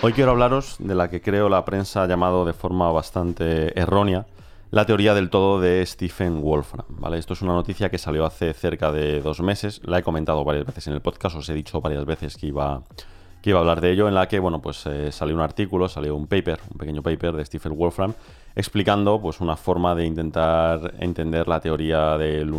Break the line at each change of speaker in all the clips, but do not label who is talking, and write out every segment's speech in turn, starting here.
Hoy quiero hablaros de la que creo la prensa ha llamado de forma bastante errónea la teoría del todo de Stephen Wolfram. ¿vale? Esto es una noticia que salió hace cerca de dos meses, la he comentado varias veces en el podcast, os he dicho varias veces que iba, que iba a hablar de ello, en la que bueno, pues, eh, salió un artículo, salió un paper, un pequeño paper de Stephen Wolfram, explicando pues, una forma de intentar entender la teoría del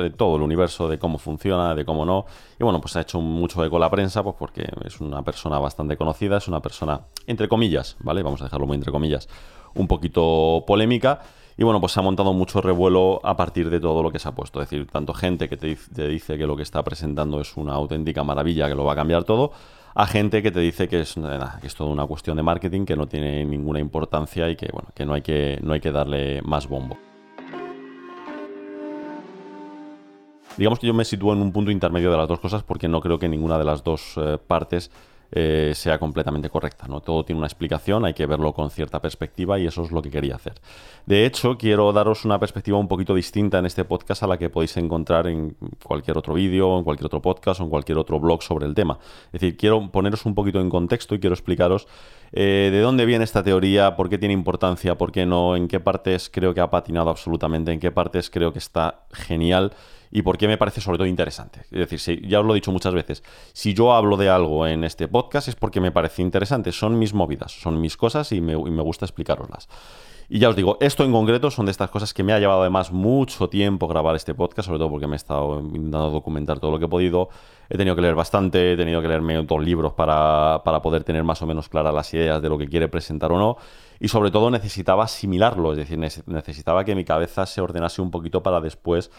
de todo el universo, de cómo funciona, de cómo no. Y bueno, pues ha hecho mucho eco la prensa, pues porque es una persona bastante conocida, es una persona, entre comillas, ¿vale? Vamos a dejarlo muy entre comillas, un poquito polémica. Y bueno, pues se ha montado mucho revuelo a partir de todo lo que se ha puesto. Es decir, tanto gente que te, dice que lo que está presentando es una auténtica maravilla, que lo va a cambiar todo, a gente que te dice que es, es toda una cuestión de marketing, que no tiene ninguna importancia y que, bueno, que no hay que, no hay que darle más bombo. Digamos que yo me sitúo en un punto intermedio de las dos cosas porque no creo que ninguna de las dos eh, partes eh, sea completamente correcta. Todo tiene una explicación, hay que verlo con cierta perspectiva y eso es lo que quería hacer. De hecho, quiero daros una perspectiva un poquito distinta en este podcast a la que podéis encontrar en cualquier otro vídeo, en cualquier otro podcast o en cualquier otro blog sobre el tema. Es decir, quiero poneros un poquito en contexto y quiero explicaros eh, de dónde viene esta teoría, por qué tiene importancia, por qué no, en qué partes creo que ha patinado absolutamente, en qué partes creo que está genial y por qué me parece sobre todo interesante. Es decir, ya os lo he dicho muchas veces, si yo hablo de algo en este podcast es porque me parece interesante, son mis movidas, son mis cosas y me, y me gusta explicaroslas. Y ya os digo, esto en concreto son de estas cosas que me ha llevado además mucho tiempo grabar este podcast, sobre todo porque me he estado intentando documentar todo lo que he podido. He tenido que leer bastante, he tenido que leerme dos libros para, para poder tener más o menos claras las ideas de lo que quiere presentar o no. Y sobre todo necesitaba asimilarlo, es decir, necesitaba que mi cabeza se ordenase un poquito para después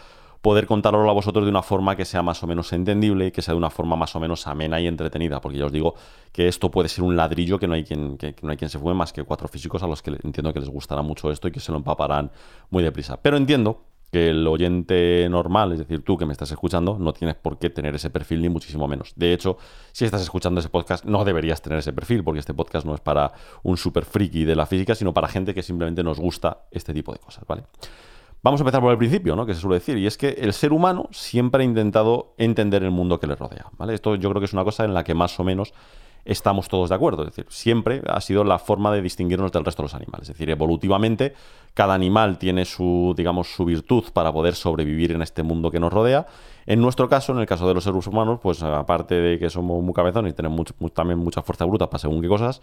poder contarlo a vosotros de una forma que sea más o menos entendible y que sea de una forma más o menos amena y entretenida, porque ya os digo que esto puede ser un ladrillo que no hay quien, que, no hay quien se fume más que cuatro físicos a los que entiendo que les gustará mucho esto y que se lo empaparán muy deprisa. Pero entiendo que el oyente normal, es decir, tú que me estás escuchando, no tienes por qué tener ese perfil ni muchísimo menos. De hecho, si estás escuchando ese podcast, no deberías tener ese perfil, porque este podcast no es para un super friki de la física, sino para gente que simplemente nos gusta este tipo de cosas, ¿vale? Vamos a empezar por el principio, ¿no? Que se suele decir, y es que el ser humano siempre ha intentado entender el mundo que le rodea. Esto yo creo que es una cosa en la que más o menos estamos todos de acuerdo. Es decir, siempre ha sido la forma de distinguirnos del resto de los animales. Es decir, evolutivamente, cada animal tiene su, digamos, su virtud para poder sobrevivir en este mundo que nos rodea. En nuestro caso, en el caso de los seres humanos, pues aparte de que somos muy cabezones y tenemos también mucha fuerza bruta para según qué cosas,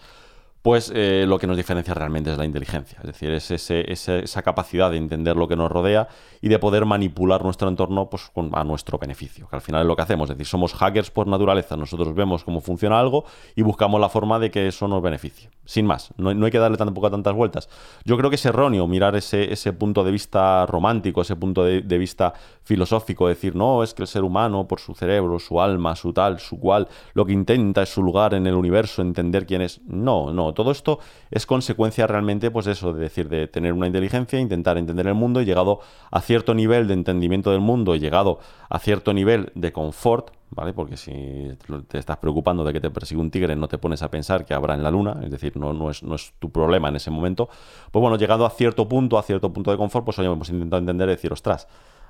pues eh, lo que nos diferencia realmente es la inteligencia. Es decir, es esa capacidad de entender lo que nos rodea y de poder manipular nuestro entorno pues, a nuestro beneficio, que al final es lo que hacemos. Es decir, somos hackers por naturaleza. Nosotros vemos cómo funciona algo y buscamos la forma de que eso nos beneficie. Sin más, no, hay que darle tampoco tantas vueltas. Yo creo que es erróneo mirar ese, punto de vista romántico, ese punto de, de vista filosófico, decir, no, es que el ser humano, por su cerebro, su alma, su tal, su cual, lo que intenta es su lugar en el universo, entender quién es. No, no, todo esto es consecuencia realmente, pues eso, de decir, de tener una inteligencia, intentar entender el mundo y llegado a cierto nivel de entendimiento del mundo, llegado a cierto nivel de confort, ¿vale? Porque si te estás preocupando de que te persigue un tigre, no te pones a pensar que habrá en la luna, es decir, no, no, es, tu problema en ese momento. Pues bueno, llegado a cierto punto, a cierto punto de confort, pues oye, hemos intentado entender y decir, ostras,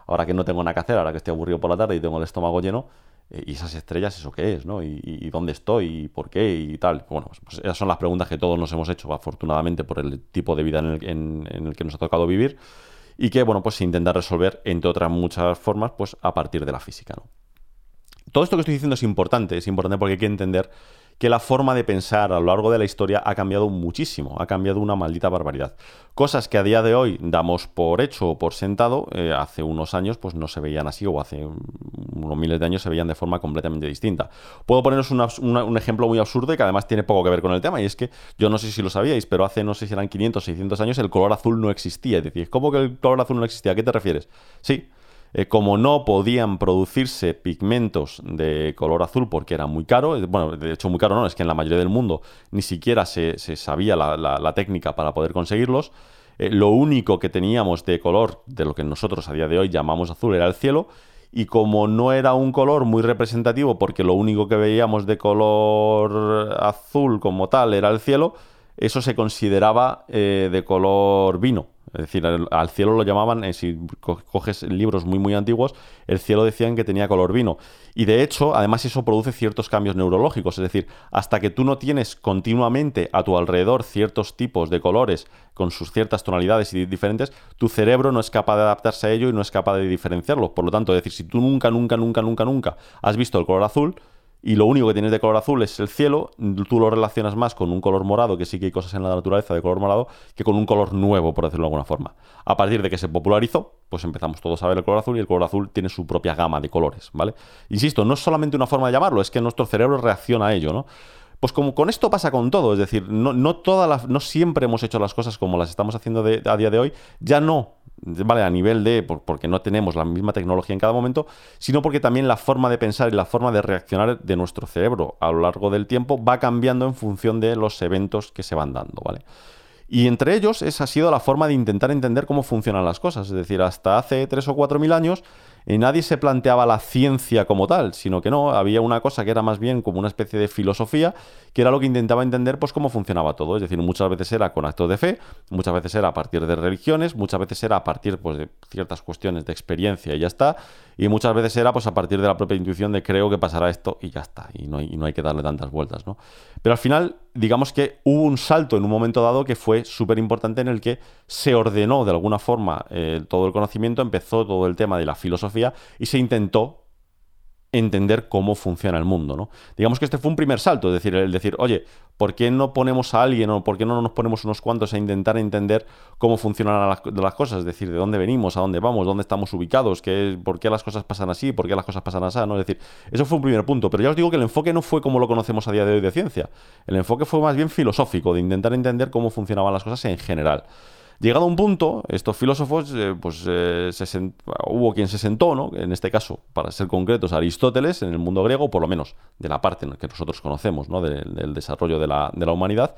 ahora que no tengo nada que hacer, ahora que estoy aburrido por la tarde y tengo el estómago lleno, ¿y esas estrellas eso qué es? ¿no? ¿Y, dónde estoy? ¿Y por qué? Y tal. Bueno, pues, pues, esas son las preguntas que todos nos hemos hecho, afortunadamente, por el tipo de vida en el, en el, que nos ha tocado vivir y que, bueno, pues se intenta resolver, entre otras muchas formas, pues a partir de la física, ¿no? Todo esto que estoy diciendo es importante, es importante porque hay que entender que la forma de pensar a lo largo de la historia ha cambiado muchísimo, ha cambiado una maldita barbaridad. Cosas que a día de hoy damos por hecho o por sentado, eh, hace unos años pues no se veían así o hace unos miles de años se veían de forma completamente distinta. Puedo poneros un ejemplo muy absurdo y que además tiene poco que ver con el tema y es que yo no sé si lo sabíais, pero hace no sé si eran 500, 600 años el color azul no existía. Es decir, ¿cómo que el color azul no existía? ¿A qué te refieres? Sí, eh, como no podían producirse pigmentos de color azul porque era muy caro, eh, bueno, de hecho muy caro no, es que en la mayoría del mundo ni siquiera se, sabía la, técnica para poder conseguirlos, eh, lo único que teníamos de color de lo que nosotros a día de hoy llamamos azul era el cielo, y como no era un color muy representativo porque lo único que veíamos de color azul como tal era el cielo, eso se consideraba eh, de color vino. Es decir, al, cielo lo llamaban, eh, si coges libros muy muy antiguos, el cielo decían que tenía color vino. Y de hecho, además eso produce ciertos cambios neurológicos. Es decir, hasta que tú no tienes continuamente a tu alrededor ciertos tipos de colores con sus ciertas tonalidades y diferentes, tu cerebro no es capaz de adaptarse a ello y no es capaz de diferenciarlos. Por lo tanto, es decir, si tú nunca, nunca, nunca, nunca, nunca has visto el color azul, y lo único que tienes de color azul es el cielo, tú lo relacionas más con un color morado, que sí que hay cosas en la naturaleza de color morado, que con un color nuevo, por decirlo de alguna forma. A partir de que se popularizó, pues empezamos todos a ver el color azul y el color azul tiene su propia gama de colores, ¿vale? Insisto, no es solamente una forma de llamarlo, es que nuestro cerebro reacciona a ello, ¿no? Pues como con esto pasa con todo, es decir, no, no, no siempre hemos hecho las cosas como las estamos haciendo a día de hoy, ya no ¿vale? A nivel de, porque no tenemos la misma tecnología en cada momento, sino porque también la forma de pensar y la forma de reaccionar de nuestro cerebro a lo largo del tiempo va cambiando en función de los eventos que se van dando, ¿vale? Y entre ellos esa ha sido la forma de intentar entender cómo funcionan las cosas. Es decir, hasta hace tres o cuatro mil años y nadie se planteaba la ciencia como tal, sino que no, había una cosa que era más bien como una especie de filosofía, que era lo que intentaba entender pues cómo funcionaba todo. Es decir, muchas veces era con actos de fe, muchas veces era a partir de religiones, muchas veces era a partir pues, de ciertas cuestiones de experiencia y ya está, y muchas veces era pues a partir de la propia intuición de creo que pasará esto y ya está, y no hay, y no hay que darle tantas vueltas, ¿no? Pero al final, digamos que hubo un salto en un momento dado que fue súper importante en el que se ordenó de alguna forma eh, todo el conocimiento, empezó todo el tema de la filosofía y se intentó entender cómo funciona el mundo, ¿no? Digamos que este fue un primer salto, es decir, el decir, oye, ¿por qué no ponemos a alguien o por qué no nos ponemos unos cuantos a intentar entender cómo funcionan las, cosas? Es decir, de dónde venimos, a dónde vamos, dónde estamos ubicados, qué, por qué las cosas pasan así, por qué las cosas pasan así, ¿no? Es decir, eso fue un primer punto, pero ya os digo que el enfoque no fue como lo conocemos a día de hoy de ciencia, el enfoque fue más bien filosófico, de intentar entender cómo funcionaban las cosas en general. Llegado a un punto, estos filósofos, eh, pues eh, hubo quien se sentó, ¿no? en este caso, para ser concretos, Aristóteles, en el mundo griego, por lo menos de la parte en que nosotros conocemos, ¿no? del desarrollo de la, humanidad,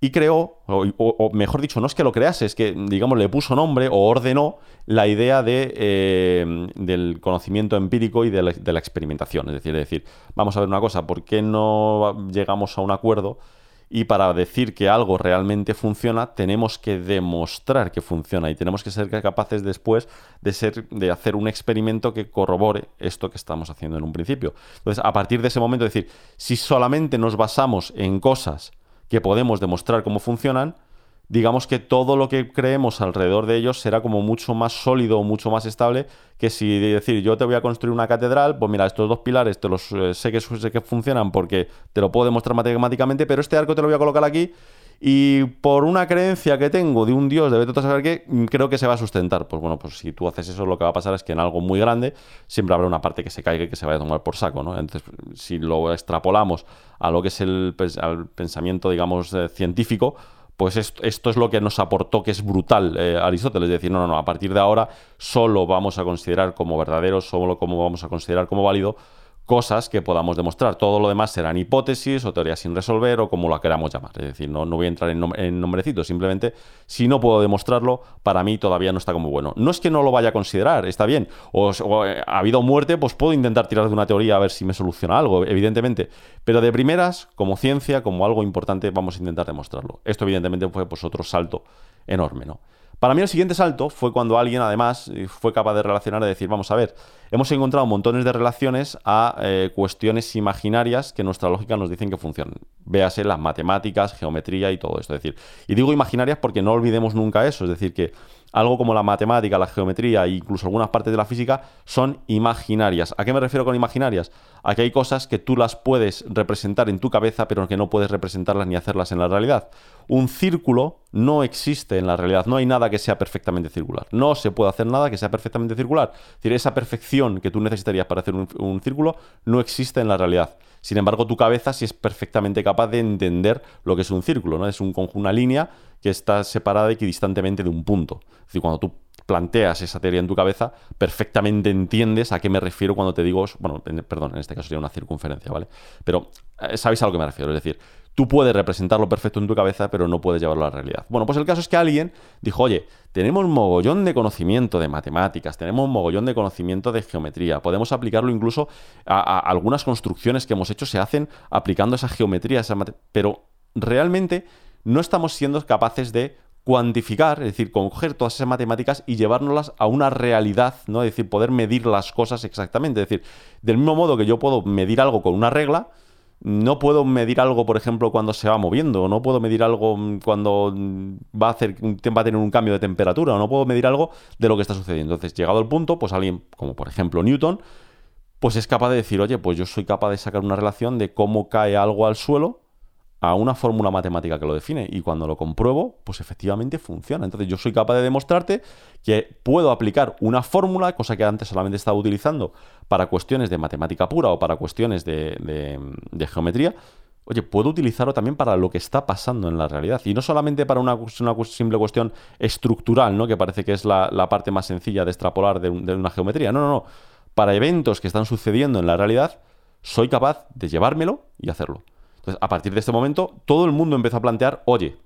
y creó, o, mejor dicho, no es que lo crease, es que, digamos, le puso nombre o ordenó la idea de, eh, del conocimiento empírico y de la, de la, experimentación. Es decir, es decir, vamos a ver una cosa, ¿por qué no llegamos a un acuerdo y para decir que algo realmente funciona, tenemos que demostrar que funciona y tenemos que ser capaces después de, ser, de hacer un experimento que corrobore esto que estamos haciendo en un principio. Entonces, a partir de ese momento, decir, si solamente nos basamos en cosas que podemos demostrar cómo funcionan, digamos que todo lo que creemos alrededor de ellos será como mucho más sólido, mucho más estable que si decir yo te voy a construir una catedral, pues mira, estos dos pilares te los eh, sé, que, sé que funcionan porque te lo puedo demostrar matemáticamente, pero este arco te lo voy a colocar aquí y por una creencia que tengo de un dios de vete saber qué, creo que se va a sustentar. Pues bueno, pues si tú haces eso, lo que va a pasar es que en algo muy grande siempre habrá una parte que se caiga y que se vaya a tomar por saco, ¿no? Entonces, si lo extrapolamos a lo que es el, al pensamiento, digamos, eh, científico, pues esto, es lo que nos aportó que es brutal eh, Aristóteles, es decir, no, no, no, a partir de ahora solo vamos a considerar como verdadero, solo como vamos a considerar como válido cosas que podamos demostrar. Todo lo demás serán hipótesis o teorías sin resolver o como lo queramos llamar. Es decir, no, no voy a entrar en, en, nombrecitos, simplemente si no puedo demostrarlo, para mí todavía no está como bueno. No es que no lo vaya a considerar, está bien. O, eh, ha habido muerte, pues puedo intentar tirar de una teoría a ver si me soluciona algo, evidentemente. Pero de primeras, como ciencia, como algo importante, vamos a intentar demostrarlo. Esto evidentemente fue pues, otro salto enorme, ¿no? Para mí el siguiente salto fue cuando alguien además fue capaz de relacionar y decir, vamos a ver, hemos encontrado montones de relaciones a eh, cuestiones imaginarias que nuestra lógica nos dicen que funcionan. Véase las matemáticas, geometría y todo esto. Es decir, y digo imaginarias porque no olvidemos nunca eso, es decir, que algo como la matemática, la geometría e incluso algunas partes de la física son imaginarias. ¿A qué me refiero con imaginarias? A que hay cosas que tú las puedes representar en tu cabeza, pero que no puedes representarlas ni hacerlas en la realidad. Un círculo no existe en la realidad, no hay nada que sea perfectamente circular. No se puede hacer nada que sea perfectamente circular. Es decir, esa perfección que tú necesitarías para hacer un, un círculo no existe en la realidad. Sin embargo, tu cabeza sí es perfectamente capaz de entender lo que es un círculo, ¿no? Es un, una línea que está separada equidistantemente de un punto. Es decir, cuando tú planteas esa teoría en tu cabeza, perfectamente entiendes a qué me refiero cuando te digo, bueno, perdón, en este caso sería una circunferencia, ¿vale? Pero eh, sabéis a lo que me refiero, es decir, tú puedes representarlo perfecto en tu cabeza, pero no puedes llevarlo a la realidad. Bueno, pues el caso es que alguien dijo, oye, tenemos mogollón de conocimiento de matemáticas, tenemos mogollón de conocimiento de geometría, podemos aplicarlo incluso a, algunas construcciones que hemos hecho se hacen aplicando esa geometría, esa pero realmente no estamos siendo capaces de cuantificar, es decir, coger todas esas matemáticas y llevárnoslas a una realidad, ¿no? Es decir, poder medir las cosas exactamente. Es decir, del mismo modo que yo puedo medir algo con una regla, no puedo medir algo, por ejemplo, cuando se va moviendo, no puedo medir algo cuando va a, hacer, tener un cambio de temperatura, o no puedo medir algo de lo que está sucediendo. Entonces, llegado al punto, pues alguien, como por ejemplo Newton, pues es capaz de decir, oye, pues yo soy capaz de sacar una relación de cómo cae algo al suelo a una fórmula matemática que lo define y cuando lo compruebo, pues efectivamente funciona. Entonces yo soy capaz de demostrarte que puedo aplicar una fórmula, cosa que antes solamente estaba utilizando para cuestiones de matemática pura o para cuestiones de, geometría. Oye, puedo utilizarlo también para lo que está pasando en la realidad. Y no solamente para una, simple cuestión estructural, ¿no? Que parece que es la, parte más sencilla de extrapolar de, de una geometría. No, no, no. Para eventos que están sucediendo en la realidad, soy capaz de llevármelo y hacerlo. Entonces, a partir de este momento, todo el mundo empezó a plantear, oye,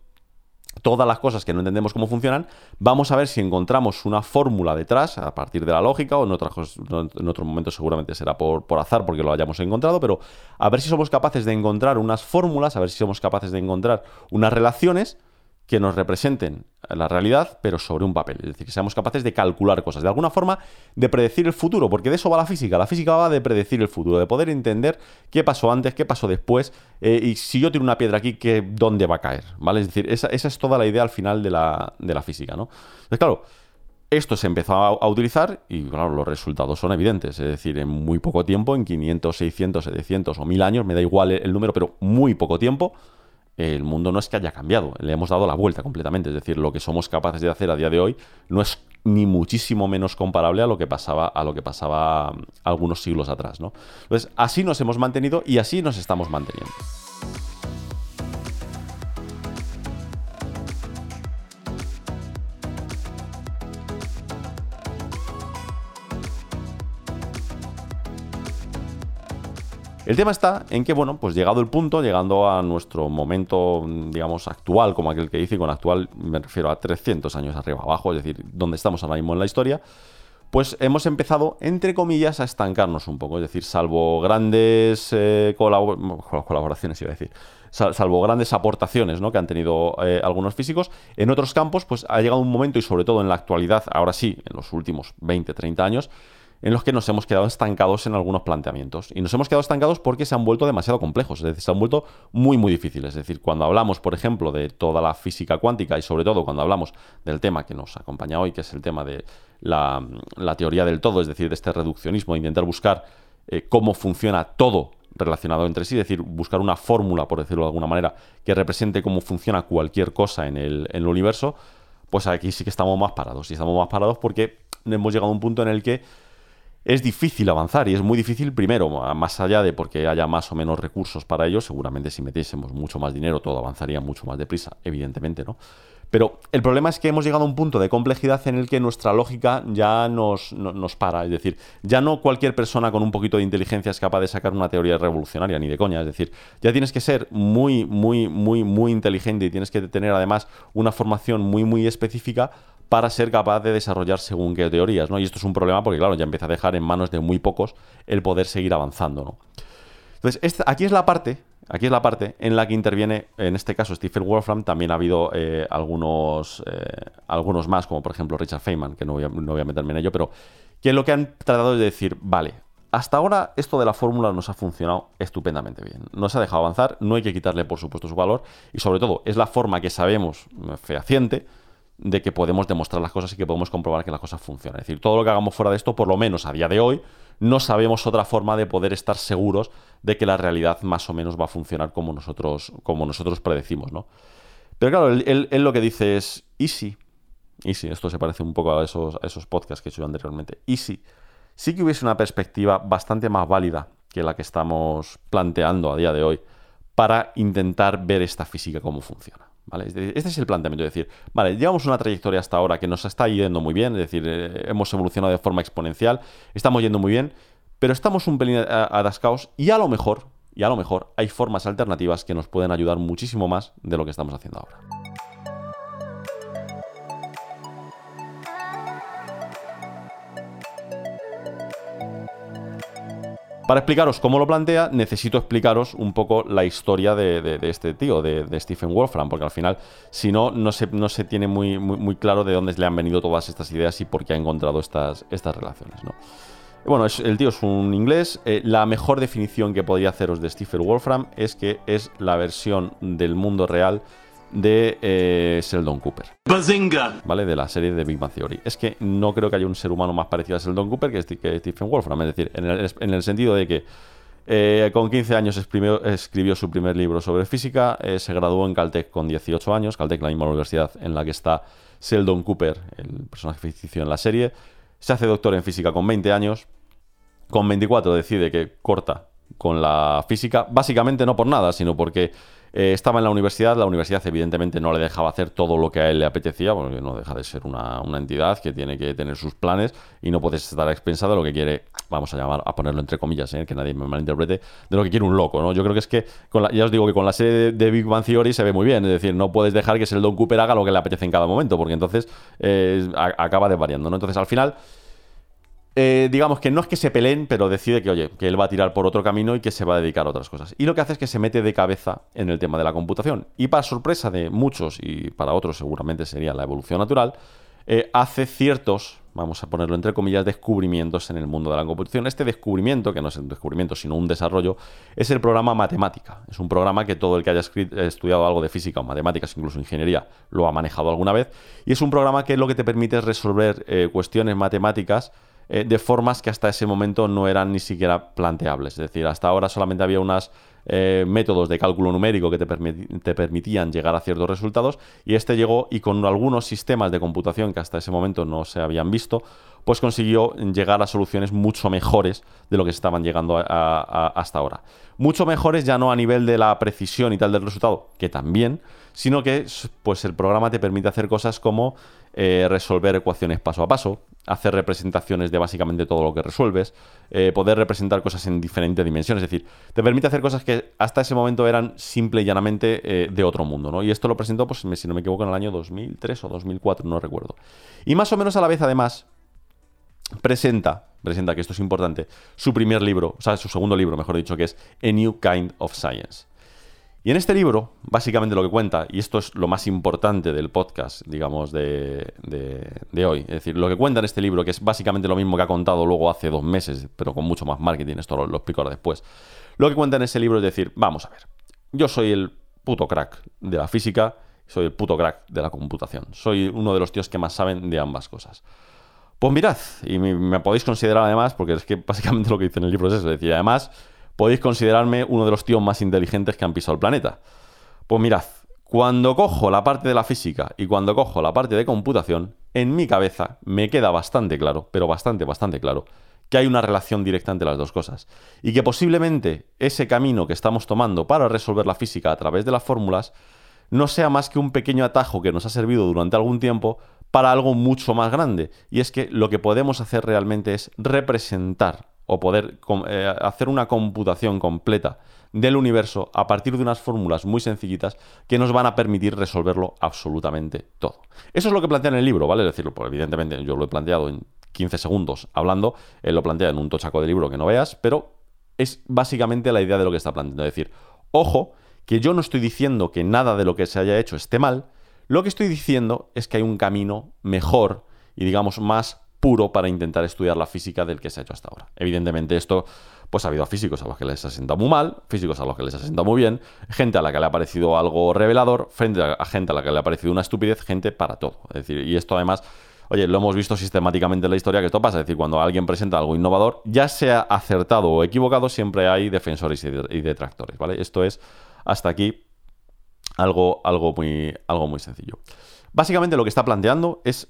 todas las cosas que no entendemos cómo funcionan, vamos a ver si encontramos una fórmula detrás, a partir de la lógica, o en, otros, en otro momento seguramente será por, por, azar porque lo hayamos encontrado, pero a ver si somos capaces de encontrar unas fórmulas, a ver si somos capaces de encontrar unas relaciones que nos representen la realidad, pero sobre un papel. Es decir, que seamos capaces de calcular cosas, de alguna forma de predecir el futuro, porque de eso va la física. La física va de predecir el futuro, de poder entender qué pasó antes, qué pasó después, eh, y si yo tiro una piedra aquí, ¿qué, ¿dónde va a caer? ¿Vale? Es decir, esa, es toda la idea al final de la, de la física, ¿no? Entonces, claro, esto se empezó a, utilizar y, claro, los resultados son evidentes. Es decir, en muy poco tiempo, en 500, 600, 700 o 1000 años, me da igual el número, pero muy poco tiempo, el mundo no es que haya cambiado, le hemos dado la vuelta completamente. Es decir, lo que somos capaces de hacer a día de hoy no es ni muchísimo menos comparable a lo que pasaba, a lo que pasaba mm, algunos siglos atrás. ¿no? Entonces, así nos hemos mantenido y así nos estamos manteniendo. El tema está en que, bueno, pues llegado el punto, llegando a nuestro momento, digamos, actual, como aquel que dice, y con actual me refiero a 300 años arriba abajo, es decir, donde estamos ahora mismo en la historia, pues hemos empezado, entre comillas, a estancarnos un poco. Es decir, salvo grandes eh, colaboraciones, iba a decir, salvo grandes aportaciones ¿no? que han tenido eh, algunos físicos, en otros campos, pues ha llegado un momento, y sobre todo en la actualidad, ahora sí, en los últimos 20, 30 años, en los que nos hemos quedado estancados en algunos planteamientos. Y nos hemos quedado estancados porque se han vuelto demasiado complejos, es decir, se han vuelto muy, muy difíciles. Es decir, cuando hablamos, por ejemplo, de toda la física cuántica y sobre todo cuando hablamos del tema que nos acompaña hoy, que es el tema de la, teoría del todo, es decir, de este reduccionismo, intentar buscar eh, cómo funciona todo relacionado entre sí, es decir, buscar una fórmula, por decirlo de alguna manera, que represente cómo funciona cualquier cosa en el, en el universo, pues aquí sí que estamos más parados. Y estamos más parados porque hemos llegado a un punto en el que es difícil avanzar y es muy difícil, primero, más allá de porque haya más o menos recursos para ello, seguramente si metiésemos mucho más dinero todo avanzaría mucho más deprisa, evidentemente, ¿no? Pero el problema es que hemos llegado a un punto de complejidad en el que nuestra lógica ya nos, nos para. Es decir, ya no cualquier persona con un poquito de inteligencia es capaz de sacar una teoría revolucionaria, ni de coña. Es decir, ya tienes que ser muy, muy, muy, muy inteligente y tienes que tener además una formación muy, muy específica para ser capaz de desarrollar según qué teorías, ¿no? Y esto es un problema porque, claro, ya empieza a dejar en manos de muy pocos el poder seguir avanzando, ¿no? Entonces, aquí es la parte, aquí es la parte en la que interviene, en este caso, Stephen Wolfram, también ha habido eh, algunos, eh, algunos más, como por ejemplo Richard Feynman, que no voy, a, no voy a meterme en ello, pero que lo que han tratado de decir, vale, hasta ahora esto de la fórmula nos ha funcionado estupendamente bien. Nos ha dejado avanzar, no hay que quitarle por supuesto su valor y sobre todo es la forma que sabemos fehaciente de que podemos demostrar las cosas y que podemos comprobar que las cosas funcionan. Es decir, todo lo que hagamos fuera de esto, por lo menos a día de hoy, no sabemos otra forma de poder estar seguros de que la realidad más o menos va a funcionar como nosotros, como nosotros predecimos, ¿no? Pero claro, él, lo que dice es, ¿y si? ¿Y? Esto se parece un poco a esos, esos podcasts que he hecho anteriormente. ¿Y si? Sí que hubiese una perspectiva bastante más válida que la que estamos planteando a día de hoy para intentar ver esta física cómo funciona. Este es el planteamiento, es decir, vale, llevamos una trayectoria hasta ahora que nos está yendo muy bien, es decir, eh, hemos evolucionado de forma exponencial, estamos yendo muy bien, pero estamos un pelín atascados y a lo mejor, y a lo mejor hay formas alternativas que nos pueden ayudar muchísimo más de lo que estamos haciendo ahora. Para explicaros cómo lo plantea, necesito explicaros un poco la historia de, este tío, de, Stephen Wolfram, porque al final, si no, no se, tiene muy, claro de dónde le han venido todas estas ideas y por qué ha encontrado estas, relaciones. ¿no? Bueno, el tío es un inglés. Eh, la mejor definición que podría haceros de Stephen Wolfram es que es la versión del mundo real de eh, Sheldon Cooper. ¡Bazinga! ¿Vale? De la serie de Big Bang Theory. Es que no creo que haya un ser humano más parecido a Sheldon Cooper que, Stephen Wolfram. Es decir, en el, sentido de que eh, con 15 años escribió, su primer libro sobre física, eh, se graduó en Caltech con 18 años, Caltech la misma universidad en la que está Sheldon Cooper, el personaje ficticio en la serie. Se hace doctor en física con 20 años. Con 24 decide que corta con la física, básicamente no por nada, sino porque eh, estaba en la universidad, la universidad evidentemente no le dejaba hacer todo lo que a él le apetecía, porque no deja de ser una, entidad que tiene que tener sus planes y no puedes estar a de lo que quiere, vamos a llamar, a ponerlo entre comillas, eh, que nadie me malinterprete, de lo que quiere un loco, ¿no? Yo creo que es que, ya os digo que con la serie de, Big Bang Theory se ve muy bien, es decir, no puedes dejar que Don Cooper haga lo que le apetece en cada momento, porque entonces eh, acaba desvariando, ¿no? Entonces al final eh, digamos que no es que se peleen, pero decide que, oye, que él va a tirar por otro camino y que se va a dedicar a otras cosas. Y lo que hace es que se mete de cabeza en el tema de la computación. Y para sorpresa de muchos, y para otros seguramente sería la evolución natural, eh, hace ciertos, vamos a ponerlo entre comillas, descubrimientos en el mundo de la computación. Este descubrimiento, que no es un descubrimiento, sino un desarrollo, es el programa Matemática. Es un programa que todo el que haya estudiado algo de física o matemáticas, incluso ingeniería, lo ha manejado alguna vez. Y es un programa que lo que te permite es resolver eh, cuestiones matemáticas eh, de formas que hasta ese momento no eran ni siquiera planteables. Es decir, hasta ahora solamente había unos eh, métodos de cálculo numérico que te, te, permitían llegar a ciertos resultados y este llegó y con algunos sistemas de computación que hasta ese momento no se habían visto, pues consiguió llegar a soluciones mucho mejores de lo que estaban llegando hasta ahora. Mucho mejores ya no a nivel de la precisión y tal del resultado, que también, sino que pues el programa te permite hacer cosas como eh, resolver ecuaciones paso a paso, hacer representaciones de básicamente todo lo que resuelves, eh, poder representar cosas en diferentes dimensiones, es decir, te permite hacer cosas que hasta ese momento eran simple y llanamente eh, de otro mundo, ¿no? Y esto lo presentó, pues si no me equivoco, en el año 2003 o 2004, no recuerdo. Y más o menos a la vez, además, presenta, presenta que esto es importante, su primer libro, o sea, su segundo libro, mejor dicho, que es A New Kind of Science. Y en este libro, básicamente lo que cuenta, y esto es lo más importante del podcast, digamos, de, hoy, es decir, lo que cuenta en este libro, que es básicamente lo mismo que ha contado luego hace dos meses, pero con mucho más marketing, esto lo, explico ahora después, lo que cuenta en ese libro es decir, vamos a ver, yo soy el puto crack de la física, soy el puto crack de la computación, soy uno de los tíos que más saben de ambas cosas. Pues mirad, y me, podéis considerar además, porque es que básicamente lo que dice en el libro es eso, es decir, además podéis considerarme uno de los tíos más inteligentes que han pisado el planeta. Pues mirad, cuando cojo la parte de la física y cuando cojo la parte de computación, en mi cabeza me queda bastante claro, pero bastante, bastante claro, que hay una relación directa entre las dos cosas. Y que posiblemente ese camino que estamos tomando para resolver la física a través de las fórmulas no sea más que un pequeño atajo que nos ha servido durante algún tiempo para algo mucho más grande. Y es que lo que podemos hacer realmente es representar o poder eh, hacer una computación completa del universo a partir de unas fórmulas muy sencillitas que nos van a permitir resolverlo absolutamente todo. Eso es lo que plantea en el libro, ¿vale? Es decir, pues evidentemente yo lo he planteado en 15 segundos hablando, él lo plantea en un tochaco de libro que no veas, pero es básicamente la idea de lo que está planteando. Es decir, ojo, que yo no estoy diciendo que nada de lo que se haya hecho esté mal, lo que estoy diciendo es que hay un camino mejor y digamos más puro para intentar estudiar la física del que se ha hecho hasta ahora. Evidentemente esto, pues ha habido físicos a los que les ha sentado muy mal, físicos a los que les ha sentado muy bien, gente a la que le ha parecido algo revelador, frente a gente a la que le ha parecido una estupidez, gente para todo. Es decir, y esto además... Oye, lo hemos visto sistemáticamente en la historia que esto pasa. Es decir, cuando alguien presenta algo innovador, ya sea acertado o equivocado, siempre hay defensores y detractores, ¿vale? Esto es hasta aquí algo, algo, muy, algo muy sencillo. Básicamente lo que está planteando es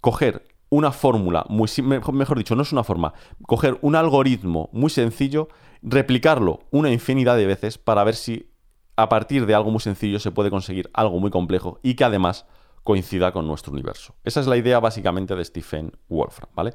coger una fórmula, muy, mejor dicho, no es una forma, coger un algoritmo muy sencillo, replicarlo una infinidad de veces para ver si a partir de algo muy sencillo se puede conseguir algo muy complejo y que además coincida con nuestro universo. Esa es la idea básicamente de Stephen Wolfram, ¿vale?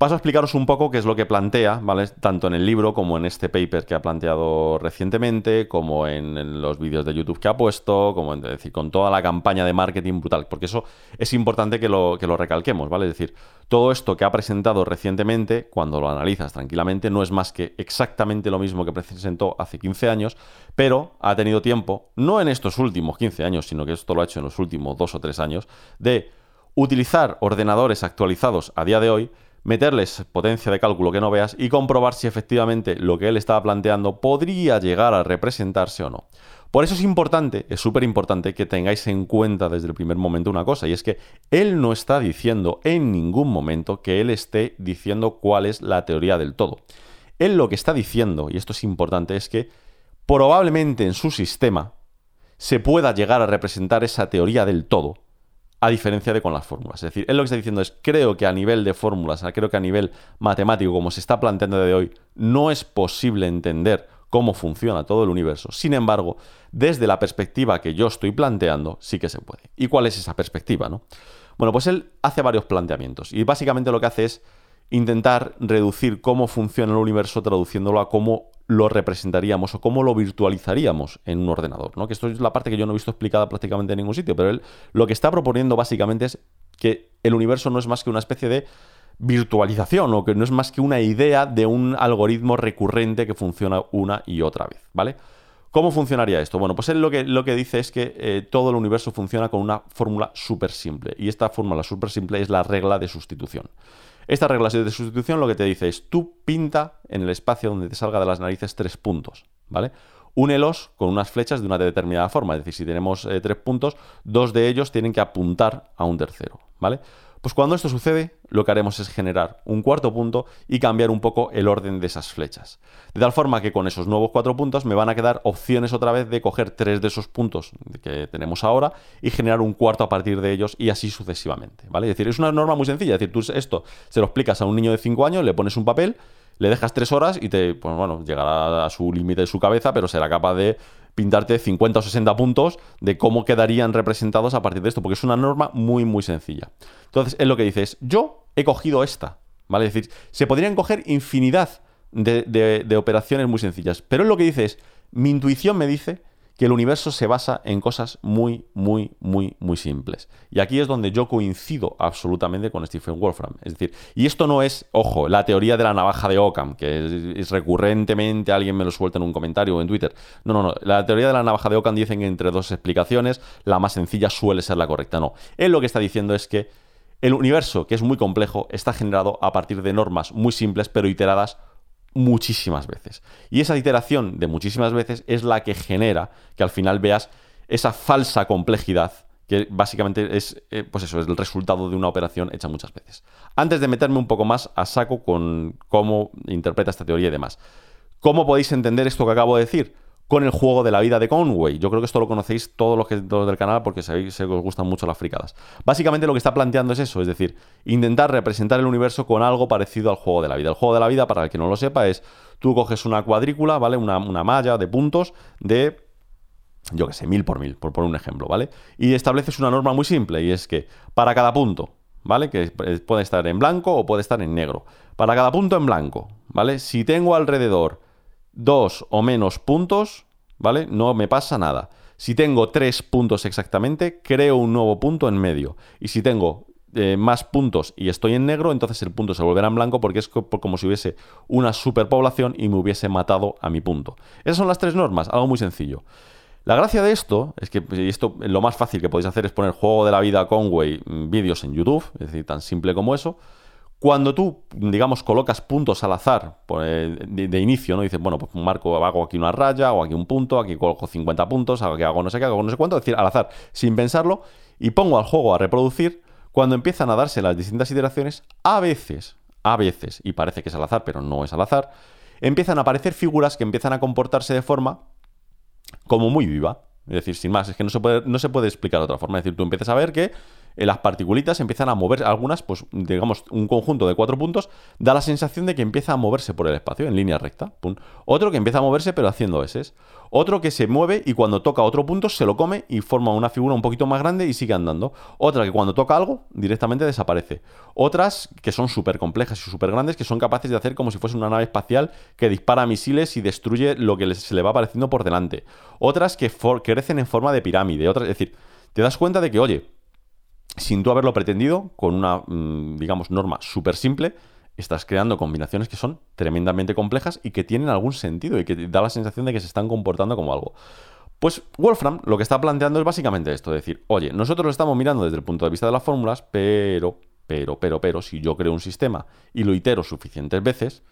Paso a explicaros un poco qué es lo que plantea, ¿vale? Tanto en el libro como en este paper que ha planteado recientemente, como en, los vídeos de YouTube que ha puesto, como en, decir, con toda la campaña de marketing brutal, porque eso es importante que lo, que lo recalquemos, ¿vale? Es decir, todo esto que ha presentado recientemente, cuando lo analizas tranquilamente, no es más que exactamente lo mismo que presentó hace 15 años, pero ha tenido tiempo, no en estos últimos 15 años, sino que esto lo ha hecho en los últimos 2 o 3 años, de utilizar ordenadores actualizados a día de hoy meterles potencia de cálculo que no veas y comprobar si efectivamente lo que él estaba planteando podría llegar a representarse o no. Por eso es importante, es súper importante que tengáis en cuenta desde el primer momento una cosa, y es que él no está diciendo en ningún momento que él esté diciendo cuál es la teoría del todo. Él lo que está diciendo, y esto es importante, es que probablemente en su sistema se pueda llegar a representar esa teoría del todo, a diferencia de con las fórmulas. Es decir, él lo que está diciendo es, creo que a nivel de fórmulas, creo que a nivel matemático, como se está planteando de hoy, no es posible entender cómo funciona todo el universo. Sin embargo, desde la perspectiva que yo estoy planteando, sí que se puede. ¿Y cuál es esa perspectiva? No? Bueno, pues él hace varios planteamientos y básicamente lo que hace es intentar reducir cómo funciona el universo traduciéndolo a cómo lo representaríamos o cómo lo virtualizaríamos en un ordenador, ¿no? Que esto es la parte que yo no he visto explicada prácticamente en ningún sitio, pero él lo que está proponiendo básicamente es que el universo no es más que una especie de virtualización o que no es más que una idea de un algoritmo recurrente que funciona una y otra vez, ¿vale? ¿Cómo funcionaría esto? Bueno, pues él lo que, lo que dice es que eh, todo el universo funciona con una fórmula súper simple y esta fórmula súper simple es la regla de sustitución. Esta regla de sustitución lo que te dice es, tú pinta en el espacio donde te salga de las narices tres puntos, ¿vale? Únelos con unas flechas de una determinada forma, es decir, si tenemos eh, tres puntos, dos de ellos tienen que apuntar a un tercero, ¿vale? Pues cuando esto sucede, lo que haremos es generar un cuarto punto y cambiar un poco el orden de esas flechas. De tal forma que con esos nuevos cuatro puntos me van a quedar opciones otra vez de coger tres de esos puntos que tenemos ahora y generar un cuarto a partir de ellos y así sucesivamente. ¿vale? Es decir, es una norma muy sencilla. Es decir, tú esto se lo explicas a un niño de 5 años, le pones un papel, le dejas tres horas y te, pues bueno, llegará a su límite de su cabeza, pero será capaz de pintarte 50 o 60 puntos de cómo quedarían representados a partir de esto, porque es una norma muy, muy sencilla. Entonces, es lo que dices, yo he cogido esta, ¿vale? Es decir, se podrían coger infinidad de, de operaciones muy sencillas, pero es lo que dice es, mi intuición me dice que el universo se basa en cosas muy, muy, muy, muy simples. Y aquí es donde yo coincido absolutamente con Stephen Wolfram. Es decir, y esto no es, ojo, la teoría de la navaja de Occam, que es, recurrentemente alguien me lo suelta en un comentario o en Twitter. No, no, no. La teoría de la navaja de Occam dicen que entre dos explicaciones, la más sencilla suele ser la correcta. No. Él lo que está diciendo es que el universo, que es muy complejo, está generado a partir de normas muy simples, pero iteradas muchísimas veces. Y esa iteración de muchísimas veces es la que genera que al final veas esa falsa complejidad que básicamente es, eh, pues eso, es el resultado de una operación hecha muchas veces. Antes de meterme un poco más a saco con cómo interpreta esta teoría y demás, ¿cómo podéis entender esto que acabo de decir? Con el juego de la vida de Conway. Yo creo que esto lo conocéis todos los, que, del canal porque sabéis que os gustan mucho las fricadas. Básicamente lo que está planteando es eso, es decir, intentar representar el universo con algo parecido al juego de la vida. El juego de la vida, para el que no lo sepa, es tú coges una cuadrícula, ¿vale? Una, una malla de puntos de yo qué sé, mil por mil, por poner un ejemplo, ¿vale? Y estableces una norma muy simple y es que para cada punto, ¿vale? Que puede estar en blanco o puede estar en negro. Para cada punto en blanco, ¿vale? Si tengo alrededor dos o menos puntos, ¿vale? No me pasa nada. Si tengo tres puntos exactamente, creo un nuevo punto en medio. Y si tengo eh, más puntos y estoy en negro, entonces el punto se volverá en blanco porque es como si hubiese una superpoblación y me hubiese matado a mi punto. Esas son las tres normas, algo muy sencillo. La gracia de esto es que esto lo más fácil que podéis hacer es poner juego de la vida Conway mm, vídeos en YouTube, es decir, tan simple como eso. Cuando tú, digamos, colocas puntos al azar eh, de, inicio, ¿no? Dices, bueno, pues marco, hago aquí una raya, o aquí un punto, aquí coloco 50 puntos, hago, aquí hago no sé qué, hago no sé cuánto, es decir, al azar, sin pensarlo, y pongo al juego a reproducir, cuando empiezan a darse las distintas iteraciones, a veces, a veces, y parece que es al azar, pero no es al azar, empiezan a aparecer figuras que empiezan a comportarse de forma como muy viva. Es decir, sin más, es que no se puede, no se puede explicar de otra forma. Es decir, tú empiezas a ver que eh, las particulitas empiezan a mover, algunas, pues digamos, un conjunto de cuatro puntos, da la sensación de que empieza a moverse por el espacio en línea recta. Otro que empieza a moverse pero haciendo S. Otro que se mueve y cuando toca otro punto se lo come y forma una figura un poquito más grande y sigue andando. Otra que cuando toca algo directamente desaparece. Otras que son súper complejas y súper grandes que son capaces de hacer como si fuese una nave espacial que dispara misiles y destruye lo que se le va apareciendo por delante. Otras que crecen en forma de pirámide. Otras, es decir, te das cuenta de que, oye, sin tú haberlo pretendido, con una, mm, digamos, norma súper simple, estás creando combinaciones que son tremendamente complejas y que tienen algún sentido y que da la sensación de que se están comportando como algo. Pues Wolfram lo que está planteando es básicamente esto, decir, oye, nosotros lo estamos mirando desde el punto de vista de las fórmulas, pero, pero, pero, pero, si yo creo un sistema y lo itero suficientes veces,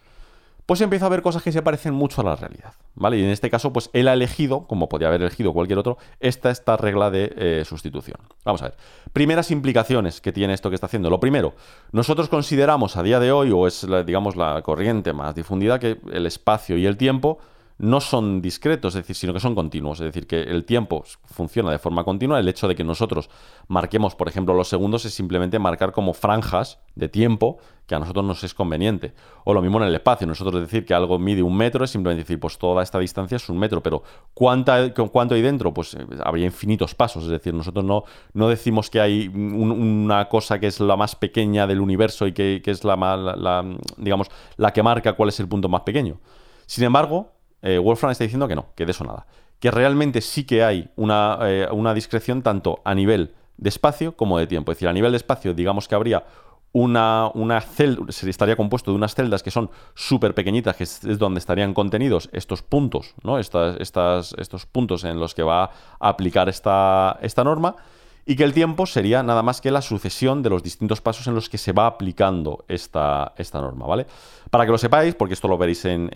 pues empiezo a ver cosas que se parecen mucho a la realidad, ¿vale? Y en este caso, pues él ha elegido, como podría haber elegido cualquier otro, esta, esta regla de eh, sustitución. Vamos a ver. Primeras implicaciones que tiene esto que está haciendo. Lo primero, nosotros consideramos a día de hoy, o es, digamos, la corriente más difundida, que el espacio y el tiempo no son discretos, es decir, sino que son continuos. Es decir, que el tiempo funciona de forma continua. El hecho de que nosotros marquemos, por ejemplo, los segundos es simplemente marcar como franjas de tiempo que a nosotros nos es conveniente. O lo mismo en el espacio. Nosotros decir que algo mide un metro es simplemente decir, pues toda esta distancia es un metro. Pero ¿cuánta, ¿cuánto hay dentro? Pues eh, habría infinitos pasos. Es decir, nosotros no, no decimos que hay una cosa que es la más pequeña del universo y que, es la, la, digamos, la que marca cuál es el punto más pequeño. Sin embargo, eh, Wolfram está diciendo que no, que de eso nada. Que realmente sí que hay una, eh, una, discreción tanto a nivel de espacio como de tiempo. Es decir, a nivel de espacio, digamos que habría una, una celda, estaría compuesto de unas celdas que son súper pequeñitas, que es, donde estarían contenidos estos puntos, ¿no? Estas, estas, estos puntos en los que va a aplicar esta, esta norma y que el tiempo sería nada más que la sucesión de los distintos pasos en los que se va aplicando esta, esta norma, ¿vale? Para que lo sepáis, porque esto lo veréis en,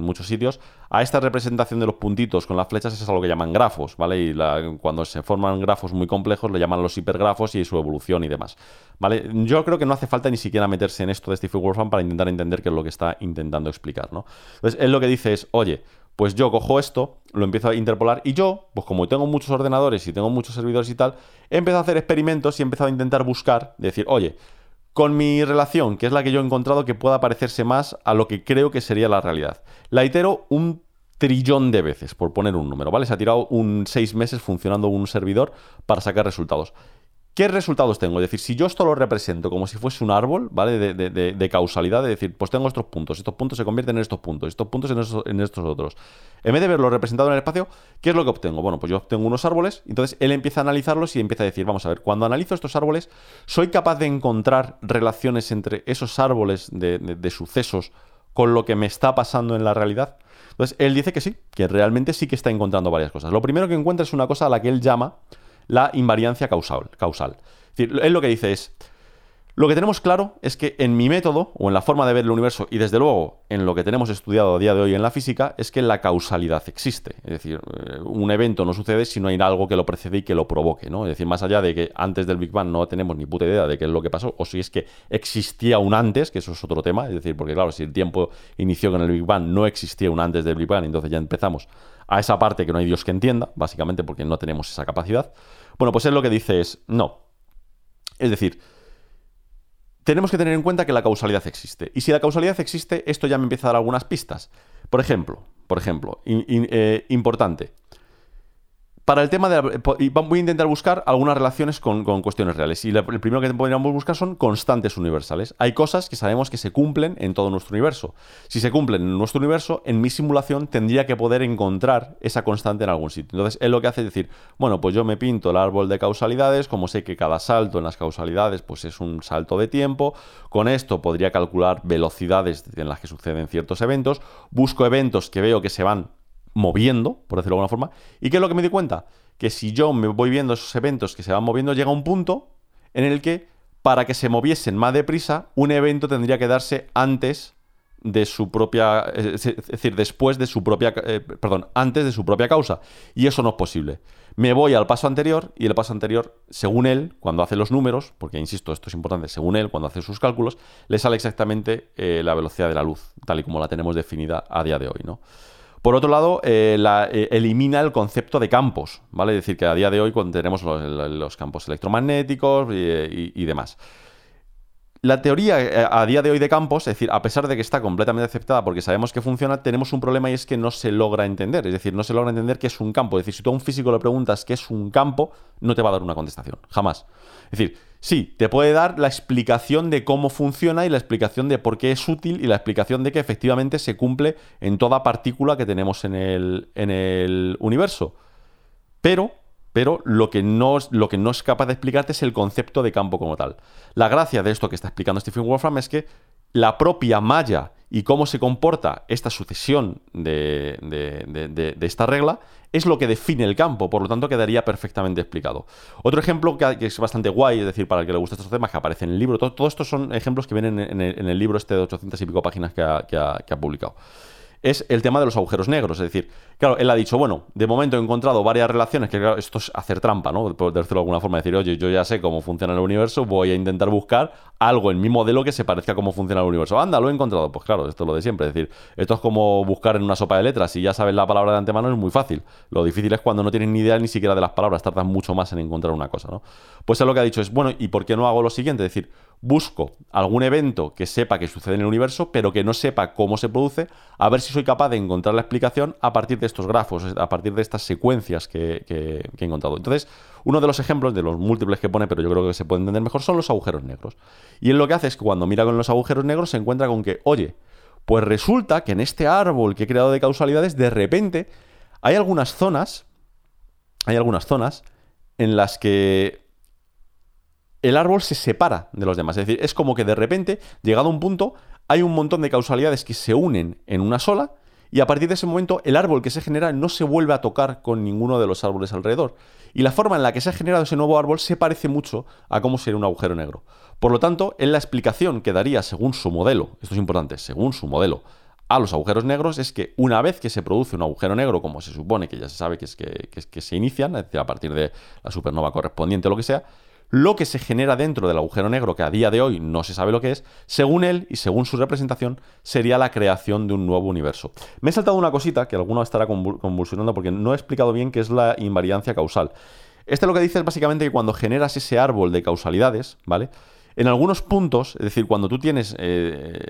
muchos sitios, a esta representación de los puntitos con las flechas es algo que llaman grafos, ¿vale? Y cuando se forman grafos muy complejos lo llaman los hipergrafos y su evolución y demás, ¿vale? Yo creo que no hace falta ni siquiera meterse en esto de Steve Wolfram para intentar entender qué es lo que está intentando explicar, ¿no? Entonces, él lo que dice es, oye, pues yo cojo esto, lo empiezo a interpolar y yo, pues como tengo muchos ordenadores y tengo muchos servidores y tal, he empezado a hacer experimentos y he empezado a intentar buscar, decir, oye, con mi relación, que es la que yo he encontrado que pueda parecerse más a lo que creo que sería la realidad. La itero un trillón de veces, por poner un número, ¿vale? Se ha tirado un seis meses funcionando un servidor para sacar resultados. ¿Qué resultados tengo? Es decir, si yo esto lo represento como si fuese un árbol, ¿vale? De, causalidad, de decir, pues tengo estos puntos, estos puntos se convierten en estos puntos, estos puntos en estos, otros. En vez de verlo representado en el espacio, ¿qué es lo que obtengo? Bueno, pues yo obtengo unos árboles, entonces él empieza a analizarlos y empieza a decir, vamos a ver, cuando analizo estos árboles, ¿soy capaz de encontrar relaciones entre esos árboles de sucesos con lo que me está pasando en la realidad? Entonces, él dice que sí, que realmente sí que está encontrando varias cosas. Lo primero que encuentra es una cosa a la que él llama la invariancia causal. causal. Es decir, él lo que dice es, lo que tenemos claro es que en mi método, o en la forma de ver el universo, y desde luego en lo que tenemos estudiado a día de hoy en la física, es que la causalidad existe. Es decir, eh, un evento no sucede si no hay algo que lo precede y que lo provoque. ¿no? Es decir, más allá de que antes del Big Bang no tenemos ni puta idea de qué es lo que pasó, o si es que existía un antes, que eso es otro tema. Es decir, porque claro, si el tiempo inició con el Big Bang, no existía un antes del Big Bang, entonces ya empezamos a esa parte que no hay Dios que entienda, básicamente porque no tenemos esa capacidad. Bueno, pues él lo que dice es, no. Es decir, tenemos que tener en cuenta que la causalidad existe. Y si la causalidad existe, esto ya me empieza a dar algunas pistas. Por ejemplo, por ejemplo, eh, importante para el tema de... voy a intentar buscar algunas relaciones con, cuestiones reales. Y el primero que podríamos buscar son constantes universales. Hay cosas que sabemos que se cumplen en todo nuestro universo. Si se cumplen en nuestro universo, en mi simulación tendría que poder encontrar esa constante en algún sitio. Entonces, él lo que hace es decir, bueno, pues yo me pinto el árbol de causalidades, como sé que cada salto en las causalidades pues es un salto de tiempo, con esto podría calcular velocidades en las que suceden ciertos eventos, busco eventos que veo que se van moviendo, por decirlo de alguna forma. ¿Y qué es lo que me di cuenta? Que si yo me voy viendo esos eventos que se van moviendo, llega un punto en el que para que se moviesen más deprisa, un evento tendría que darse antes de su propia, es decir, después de su propia, eh, perdón, antes de su propia causa. Y eso no es posible. Me voy al paso anterior y el paso anterior, según él, cuando hace los números, porque insisto, esto es importante, según él, cuando hace sus cálculos, le sale exactamente eh, la velocidad de la luz, tal y como la tenemos definida a día de hoy, ¿no? Por otro lado, eh, eh, elimina el concepto de campos, ¿vale? Es decir, que a día de hoy tenemos los, campos electromagnéticos y demás. La teoría eh, a día de hoy de campos, es decir, a pesar de que está completamente aceptada porque sabemos que funciona, tenemos un problema y es que no se logra entender. Es decir, no se logra entender qué es un campo. Es decir, si tú a un físico le preguntas qué es un campo, no te va a dar una contestación. Jamás. Es decir, sí, te puede dar la explicación de cómo funciona y la explicación de por qué es útil y la explicación de que efectivamente se cumple en toda partícula que tenemos en el, en el universo. Pero pero lo que, no, lo que no es capaz de explicarte es el concepto de campo como tal. La gracia de esto que está explicando Stephen Wolfram es que la propia malla y cómo se comporta esta sucesión de, esta regla es lo que define el campo, por lo tanto quedaría perfectamente explicado. Otro ejemplo que, es bastante guay, es decir, para el que le gusta estos temas, que aparece en el libro, todos estos son ejemplos que vienen en el, libro este de 800 y pico páginas que ha publicado es el tema de los agujeros negros. Es decir, claro, él ha dicho, bueno, de momento he encontrado varias relaciones, que claro, esto es hacer trampa, ¿no? Por decirlo de alguna forma, decir, oye, yo ya sé cómo funciona el universo, voy a intentar buscar algo en mi modelo que se parezca a cómo funciona el universo. Anda, lo he encontrado. Pues claro, esto es lo de siempre. Es decir, esto es como buscar en una sopa de letras. Si ya sabes la palabra de antemano es muy fácil. Lo difícil es cuando no tienes ni idea ni siquiera de las palabras, tardas mucho más en encontrar una cosa, ¿no? Pues él lo que ha dicho es, bueno, ¿y por qué no hago lo siguiente? Es decir, busco algún evento que sepa que sucede en el universo, pero que no sepa cómo se produce, a ver si soy capaz de encontrar la explicación a partir de estos grafos, a partir de estas secuencias que, he encontrado. Entonces, uno de los ejemplos, de los múltiples que pone, pero yo creo que se puede entender mejor, son los agujeros negros. Y él lo que hace es que cuando mira con los agujeros negros se encuentra con que, oye, pues resulta que en este árbol que he creado de causalidades, de repente hay algunas zonas, hay algunas zonas en las que el árbol se separa de los demás. Es decir, es como que de repente, llegado a un punto, hay un montón de causalidades que se unen en una sola y a partir de ese momento el árbol que se genera no se vuelve a tocar con ninguno de los árboles alrededor. Y la forma en la que se ha generado ese nuevo árbol se parece mucho a cómo sería un agujero negro. Por lo tanto, en la explicación que daría según su modelo, esto es importante, según su modelo, a los agujeros negros es que una vez que se produce un agujero negro, como se supone que ya se sabe que es que, que se inician, es decir, a partir de la supernova correspondiente o lo que sea, lo que se genera dentro del agujero negro, que a día de hoy no se sabe lo que es, según él y según su representación, sería la creación de un nuevo universo. Me he saltado una cosita que alguno estará convulsionando porque no he explicado bien qué es la invariancia causal. Este lo que dice es básicamente que cuando generas ese árbol de causalidades, ¿vale? En algunos puntos, es decir, cuando tú tienes eh,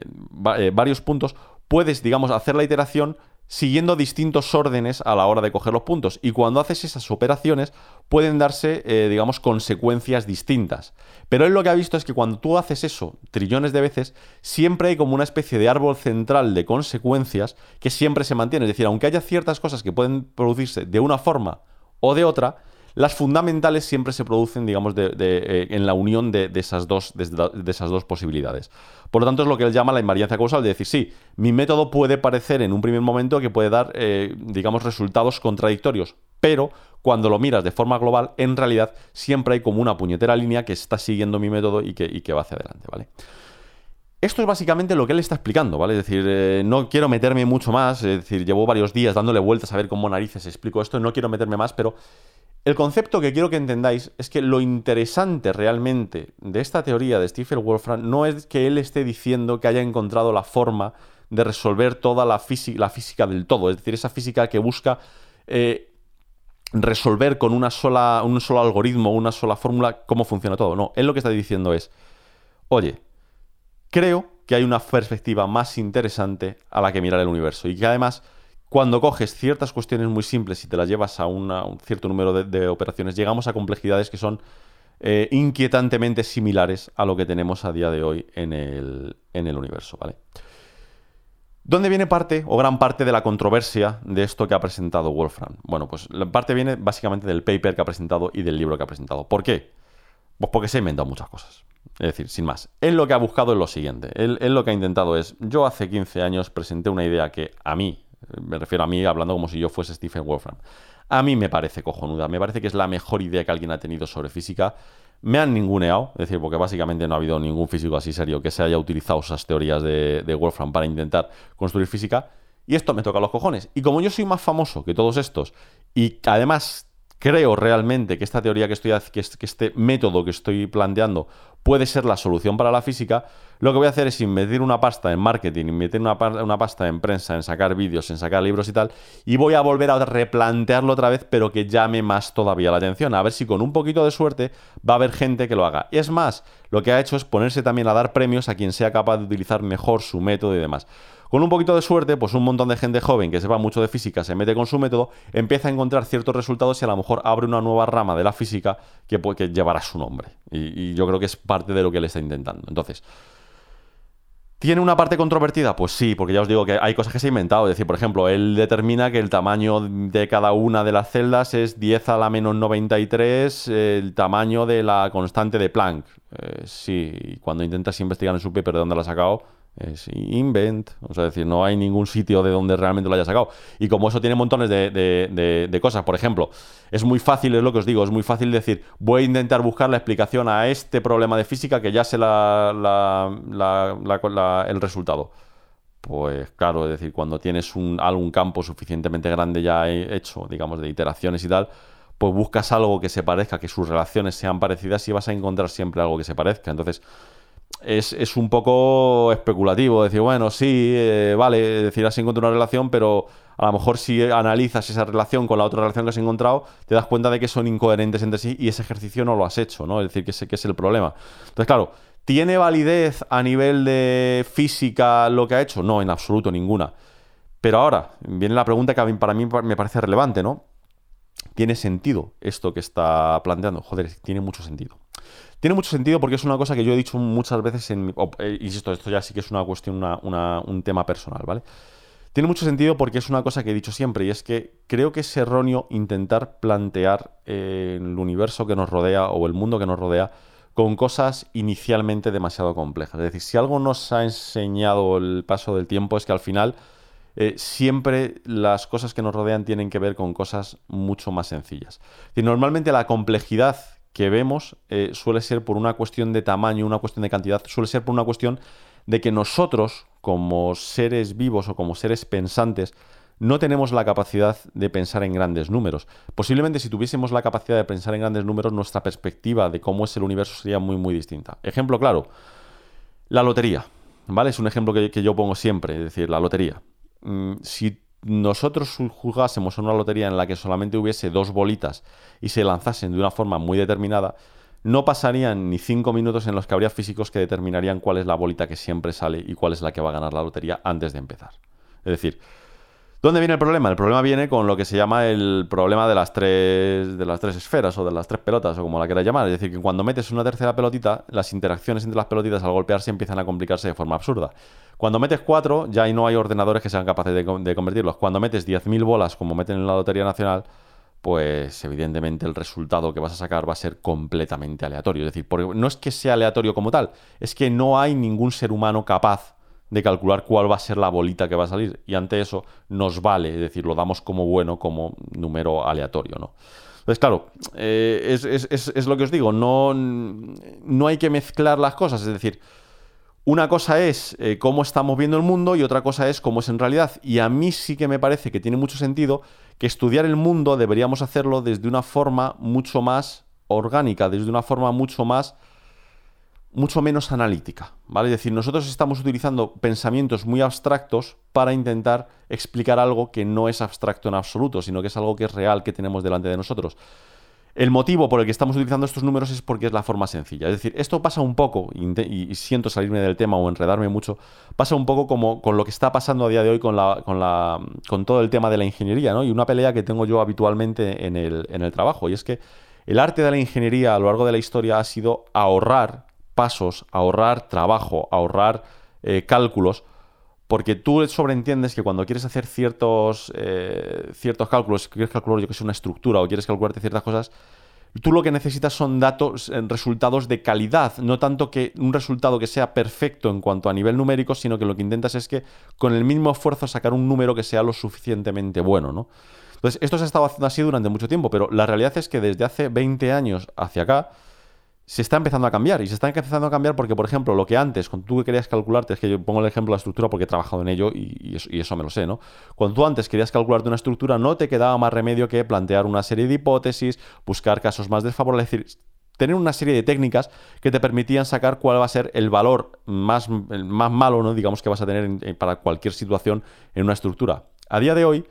eh, varios puntos, puedes, digamos, hacer la iteración siguiendo distintos órdenes a la hora de coger los puntos. Y cuando haces esas operaciones pueden darse, eh, digamos, consecuencias distintas. Pero él lo que ha visto es que cuando tú haces eso trillones de veces, siempre hay como una especie de árbol central de consecuencias que siempre se mantiene. Es decir, aunque haya ciertas cosas que pueden producirse de una forma o de otra, las fundamentales siempre se producen, digamos, eh, en la unión de, esas dos, posibilidades. Por lo tanto, es lo que él llama la invariancia causal, de decir, sí, mi método puede parecer en un primer momento que puede dar, eh, digamos, resultados contradictorios, pero cuando lo miras de forma global, en realidad siempre hay como una puñetera línea que está siguiendo mi método y que, y que va hacia adelante, ¿vale? Esto es básicamente lo que él está explicando, ¿vale? Es decir, eh, no quiero meterme mucho más, es decir, llevo varios días dándole vueltas a ver cómo narices explico esto, no quiero meterme más, pero el concepto que quiero que entendáis es que lo interesante realmente de esta teoría de Stephen Wolfram no es que él esté diciendo que haya encontrado la forma de resolver toda la, física del todo, es decir, esa física que busca eh, resolver con un solo algoritmo, una sola fórmula, cómo funciona todo. No, él lo que está diciendo es, oye, creo que hay una perspectiva más interesante a la que mirar el universo y que además cuando coges ciertas cuestiones muy simples y te las llevas a, un cierto número de, operaciones, llegamos a complejidades que son eh, inquietantemente similares a lo que tenemos a día de hoy en el, en el universo, ¿vale? ¿Dónde viene parte o gran parte de la controversia de esto que ha presentado Wolfram? Bueno, pues la parte viene básicamente del paper que ha presentado y del libro que ha presentado. ¿Por qué? Pues porque se ha inventado muchas cosas. Es decir, sin más. Él lo que ha buscado es lo siguiente. Él, él, lo que ha intentado es, yo hace 15 años presenté una idea que a mí, me refiero a mí hablando como si yo fuese Stephen Wolfram. A mí me parece cojonuda, me parece que es la mejor idea que alguien ha tenido sobre física. Me han ninguneado, es decir, porque básicamente no ha habido ningún físico así serio que se haya utilizado esas teorías de, de Wolfram para intentar construir física. Y esto me toca los cojones. Y como yo soy más famoso que todos estos, y además creo realmente que esta teoría que estoy que este método que estoy planteando puede ser la solución para la física, lo que voy a hacer es invertir una pasta en marketing, invertir una, pasta en prensa, en sacar vídeos, en sacar libros y tal, y voy a volver a replantearlo otra vez, pero que llame más todavía la atención. A ver si con un poquito de suerte va a haber gente que lo haga. Y es más, lo que ha hecho es ponerse también a dar premios a quien sea capaz de utilizar mejor su método y demás. Con un poquito de suerte, pues un montón de gente joven que sepa mucho de física se mete con su método, empieza a encontrar ciertos resultados y a lo mejor abre una nueva rama de la física que, que llevará su nombre. Y, yo creo que es parte de lo que él está intentando. Entonces, ¿Tiene una parte controvertida? Pues sí, porque ya os digo que hay cosas que se ha inventado. Es decir, por ejemplo, él determina que el tamaño de cada una de las celdas es 10 a la menos 93 el tamaño de la constante de Planck. Eh, sí, cuando intentas investigar en su paper de dónde la ha sacado, es invent, o sea, decir, no hay ningún sitio de donde realmente lo haya sacado. Y como eso tiene montones de, cosas, por ejemplo, es muy fácil, es lo que os digo, es muy fácil decir, voy a intentar buscar la explicación a este problema de física que ya sé la, el resultado. Pues claro, es decir, cuando tienes un, algún campo suficientemente grande ya hecho, digamos, de iteraciones y tal, pues buscas algo que se parezca, que sus relaciones sean parecidas y vas a encontrar siempre algo que se parezca. Entonces, es, un poco especulativo. Decir, bueno, sí, eh, vale, decir, has encontrado una relación, pero a lo mejor si analizas esa relación con la otra relación que has encontrado, te das cuenta de que son incoherentes entre sí y ese ejercicio no lo has hecho, ¿no? Es decir, que ese que es el problema. Entonces, claro, ¿tiene validez a nivel de física lo que ha hecho? No, en absoluto ninguna. Pero ahora, viene la pregunta que para mí me parece relevante, ¿no? ¿Tiene sentido esto que está planteando? Joder, tiene mucho sentido. Tiene mucho sentido porque es una cosa que yo he dicho muchas veces en... Eh, insisto, esto ya sí que es una cuestión, un tema personal, ¿vale? Tiene mucho sentido porque es una cosa que he dicho siempre y es que creo que es erróneo intentar plantear eh, el universo que nos rodea o el mundo que nos rodea con cosas inicialmente demasiado complejas. Es decir, si algo nos ha enseñado el paso del tiempo es que al final eh, siempre las cosas que nos rodean tienen que ver con cosas mucho más sencillas. Y normalmente la complejidad que vemos eh, suele ser por una cuestión de tamaño, una cuestión de cantidad, suele ser por una cuestión de que nosotros, como seres vivos o como seres pensantes, no tenemos la capacidad de pensar en grandes números. Posiblemente si tuviésemos la capacidad de pensar en grandes números, nuestra perspectiva de cómo es el universo sería muy, muy distinta. Ejemplo claro, la lotería. ¿Vale? Es un ejemplo que, yo pongo siempre, es decir, la lotería. Mm, si nosotros jugásemos una lotería en la que solamente hubiese dos bolitas y se lanzasen de una forma muy determinada, no pasarían ni cinco minutos en los que habría físicos que determinarían cuál es la bolita que siempre sale y cuál es la que va a ganar la lotería antes de empezar. Es decir, ¿Dónde viene el problema? El problema viene con lo que se llama el problema de las tres, de las tres esferas o de las tres pelotas o como la quieras llamar. Es decir, que cuando metes una tercera pelotita, las interacciones entre las pelotitas al golpearse empiezan a complicarse de forma absurda. Cuando metes cuatro, ya no hay ordenadores que sean capaces de, convertirlos. Cuando metes 10.000 bolas, como meten en la Lotería Nacional, pues evidentemente el resultado que vas a sacar va a ser completamente aleatorio. Es decir, porque no es que sea aleatorio como tal, es que no hay ningún ser humano capaz de calcular cuál va a ser la bolita que va a salir. Y ante eso nos vale, es decir, lo damos como bueno, como número aleatorio, ¿no? Entonces, claro, eh, es, lo que os digo, no, no hay que mezclar las cosas, es decir, una cosa es eh, cómo estamos viendo el mundo y otra cosa es cómo es en realidad. Y a mí sí que me parece que tiene mucho sentido que estudiar el mundo deberíamos hacerlo desde una forma mucho más orgánica, desde una forma mucho más mucho menos analítica, ¿vale? Es decir, nosotros estamos utilizando pensamientos muy abstractos para intentar explicar algo que no es abstracto en absoluto, sino que es algo que es real, que tenemos delante de nosotros. El motivo por el que estamos utilizando estos números es porque es la forma sencilla. Es decir, esto pasa un poco, y, siento salirme del tema o enredarme mucho, pasa un poco como con lo que está pasando a día de hoy con, todo el tema de la ingeniería, ¿no? Y una pelea que tengo yo habitualmente en el, en el trabajo, y es que el arte de la ingeniería a lo largo de la historia ha sido ahorrar pasos, ahorrar trabajo, ahorrar eh, cálculos, porque tú sobreentiendes que cuando quieres hacer ciertos, eh, ciertos cálculos, quieres calcular yo que sé una estructura o quieres calcularte ciertas cosas, tú lo que necesitas son datos, eh, resultados de calidad, no tanto que un resultado que sea perfecto en cuanto a nivel numérico, sino que lo que intentas es que con el mismo esfuerzo sacar un número que sea lo suficientemente bueno, ¿no? Entonces, esto se ha estado haciendo así durante mucho tiempo, pero la realidad es que desde hace 20 años hacia acá, se está empezando a cambiar. Y se está empezando a cambiar porque, por ejemplo, lo que antes, cuando tú querías calcularte, es que yo pongo el ejemplo de la estructura porque he trabajado en ello y, eso, me lo sé, ¿no? Cuando tú antes querías calcularte una estructura, no te quedaba más remedio que plantear una serie de hipótesis, buscar casos más desfavorables. Es decir, tener una serie de técnicas que te permitían sacar cuál va a ser el valor más, malo, ¿no? digamos, que vas a tener para cualquier situación en una estructura. A día de hoy,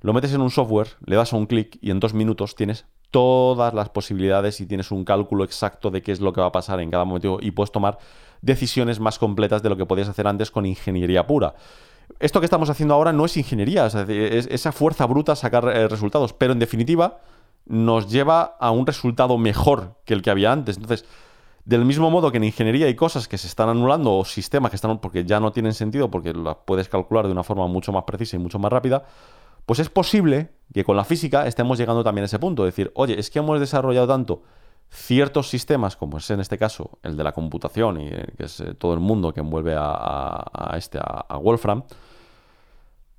lo metes en un software, le das a un clic y en dos minutos tienes todas las posibilidades y tienes un cálculo exacto de qué es lo que va a pasar en cada momento y puedes tomar decisiones más completas de lo que podías hacer antes con ingeniería pura. Esto que estamos haciendo ahora no es ingeniería, es, esa fuerza bruta sacar eh, resultados, pero en definitiva nos lleva a un resultado mejor que el que había antes. Entonces, del mismo modo que en ingeniería hay cosas que se están anulando o sistemas que están porque ya no tienen sentido porque las puedes calcular de una forma mucho más precisa y mucho más rápida, pues es posible que con la física estemos llegando también a ese punto. Decir, oye, es que hemos desarrollado tanto ciertos sistemas, como es en este caso el de la computación y eh, que es eh, todo el mundo que envuelve a, este, a, Wolfram,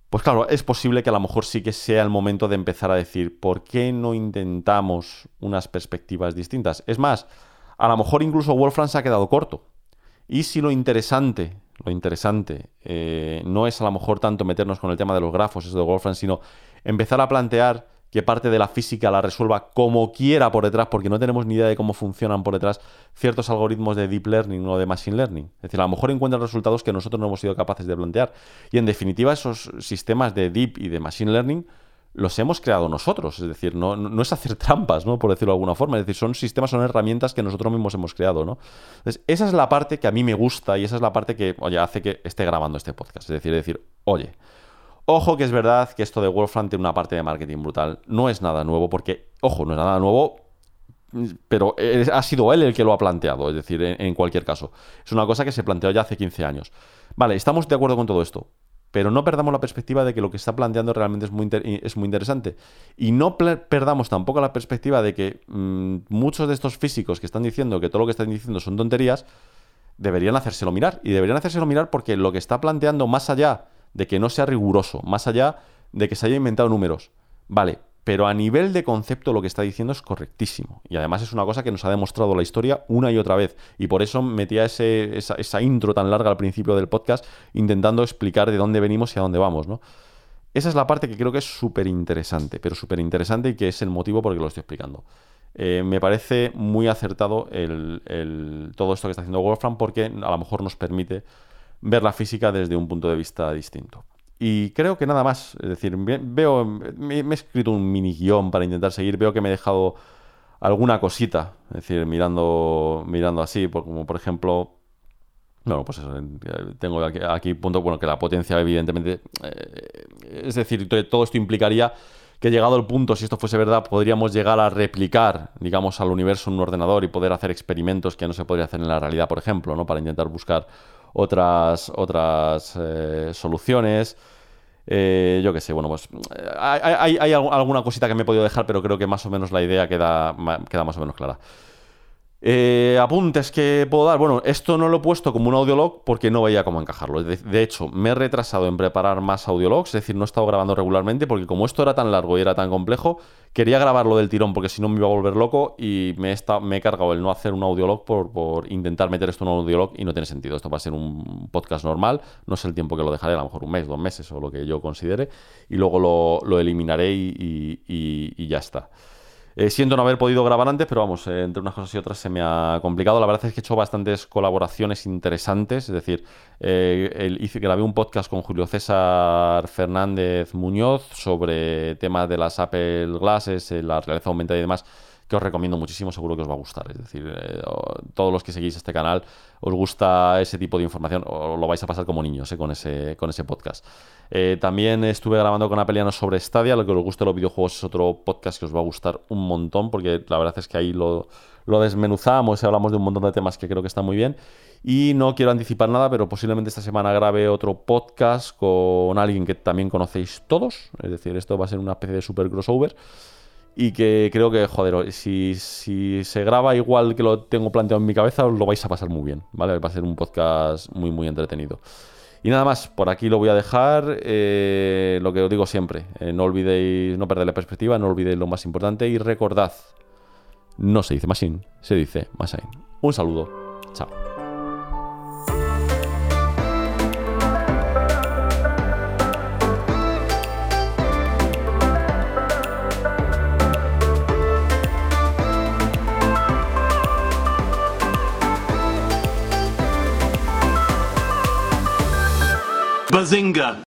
pues claro, es posible que a lo mejor sí que sea el momento de empezar a decir, ¿por qué no intentamos unas perspectivas distintas? Es más, a lo mejor incluso Wolfram se ha quedado corto. Y si lo interesante lo interesante eh, no es a lo mejor tanto meternos con el tema de los grafos, eso de Wolfram, sino empezar a plantear que parte de la física la resuelva como quiera por detrás, porque no tenemos ni idea de cómo funcionan por detrás ciertos algoritmos de deep learning o de machine learning. Es decir, a lo mejor encuentran resultados que nosotros no hemos sido capaces de plantear. Y en definitiva, esos sistemas de deep y de machine learning los hemos creado nosotros. Es decir, no, es hacer trampas, ¿no? Por decirlo de alguna forma. Es decir, son sistemas, son herramientas que nosotros mismos hemos creado, ¿no? Entonces, esa es la parte que a mí me gusta y esa es la parte que, oye, hace que esté grabando este podcast. Es decir, decir, oye, ojo que es verdad que esto de Wolfram tiene una parte de marketing brutal. No es nada nuevo porque, ojo, no es nada nuevo, pero ha sido él el que lo ha planteado, es decir, en cualquier caso. Es una cosa que se planteó ya hace 15 años. Vale, estamos de acuerdo con todo esto pero no perdamos la perspectiva de que lo que está planteando realmente es muy, es muy interesante. Y no perdamos tampoco la perspectiva de que mm, muchos de estos físicos que están diciendo que todo lo que están diciendo son tonterías, deberían hacérselo mirar. Y deberían hacérselo mirar porque lo que está planteando, más allá de que no sea riguroso, más allá de que se haya inventado números, vale, pero a nivel de concepto lo que está diciendo es correctísimo. Y además es una cosa que nos ha demostrado la historia una y otra vez. Y por eso metía ese, esa, intro tan larga al principio del podcast intentando explicar de dónde venimos y a dónde vamos, ¿no? Esa es la parte que creo que es súper interesante, pero súper interesante y que es el motivo por el que lo estoy explicando. Eh, me parece muy acertado todo esto que está haciendo Wolfram porque a lo mejor nos permite ver la física desde un punto de vista distinto. Y creo que nada más. Es decir, veo. Me, he escrito un mini guion para intentar seguir. Veo que me he dejado alguna cosita. Es decir, mirando, mirando así. como por ejemplo. Bueno, pues eso, tengo aquí, aquí punto, bueno, que la potencia evidentemente, eh, es decir, todo esto implicaría que llegado el punto, si esto fuese verdad, podríamos llegar a replicar, digamos, al universo en un ordenador y poder hacer experimentos que no se podría hacer en la realidad, por ejemplo, ¿no? Para intentar buscar otras, otras eh, soluciones. Eh, yo qué sé, bueno, pues eh, hay, hay, alguna cosita que me he podido dejar, pero creo que más o menos la idea queda, queda más o menos clara. Eh, apuntes que puedo dar. Bueno, esto no lo he puesto como un audiolog porque no veía cómo encajarlo. De, hecho, me he retrasado en preparar más audiologs, es decir, no he estado grabando regularmente porque como esto era tan largo y era tan complejo, quería grabarlo del tirón porque si no me iba a volver loco y me he, me he cargado el no hacer un audiolog por, por, intentar meter esto en un audiolog y no tiene sentido. Esto va a ser un podcast normal, no sé el tiempo que lo dejaré, a lo mejor un mes, dos meses o lo que yo considere, y luego lo, eliminaré y ya está. Eh, siento no haber podido grabar antes, pero vamos, eh, entre unas cosas y otras se me ha complicado. La verdad es que he hecho bastantes colaboraciones interesantes, es decir, eh, grabé un podcast con Julio César Fernández Muñoz sobre temas de las Apple Glasses, la realidad aumentada y demás que os recomiendo muchísimo, seguro que os va a gustar. Es decir, eh, todos los que seguís este canal, os gusta ese tipo de información, o lo vais a pasar como niños eh, con, ese, con ese podcast. Eh, también estuve grabando con Apeliano sobre Stadia, lo que os guste los videojuegos es otro podcast que os va a gustar un montón, porque la verdad es que ahí lo, lo desmenuzamos y hablamos de un montón de temas que creo que están muy bien. Y no quiero anticipar nada, pero posiblemente esta semana grabe otro podcast con alguien que también conocéis todos. Es decir, esto va a ser una especie de super crossover y que creo que, joder, si, si, se graba igual que lo tengo planteado en mi cabeza, os lo vais a pasar muy bien, ¿vale? Va a ser un podcast muy, muy entretenido. Y nada más, por aquí lo voy a dejar. Eh, lo que os digo siempre, eh, no olvidéis no perder la perspectiva, no olvidéis lo más importante y recordad, no se dice machine, se dice machine. Un saludo, chao.
Bazinga!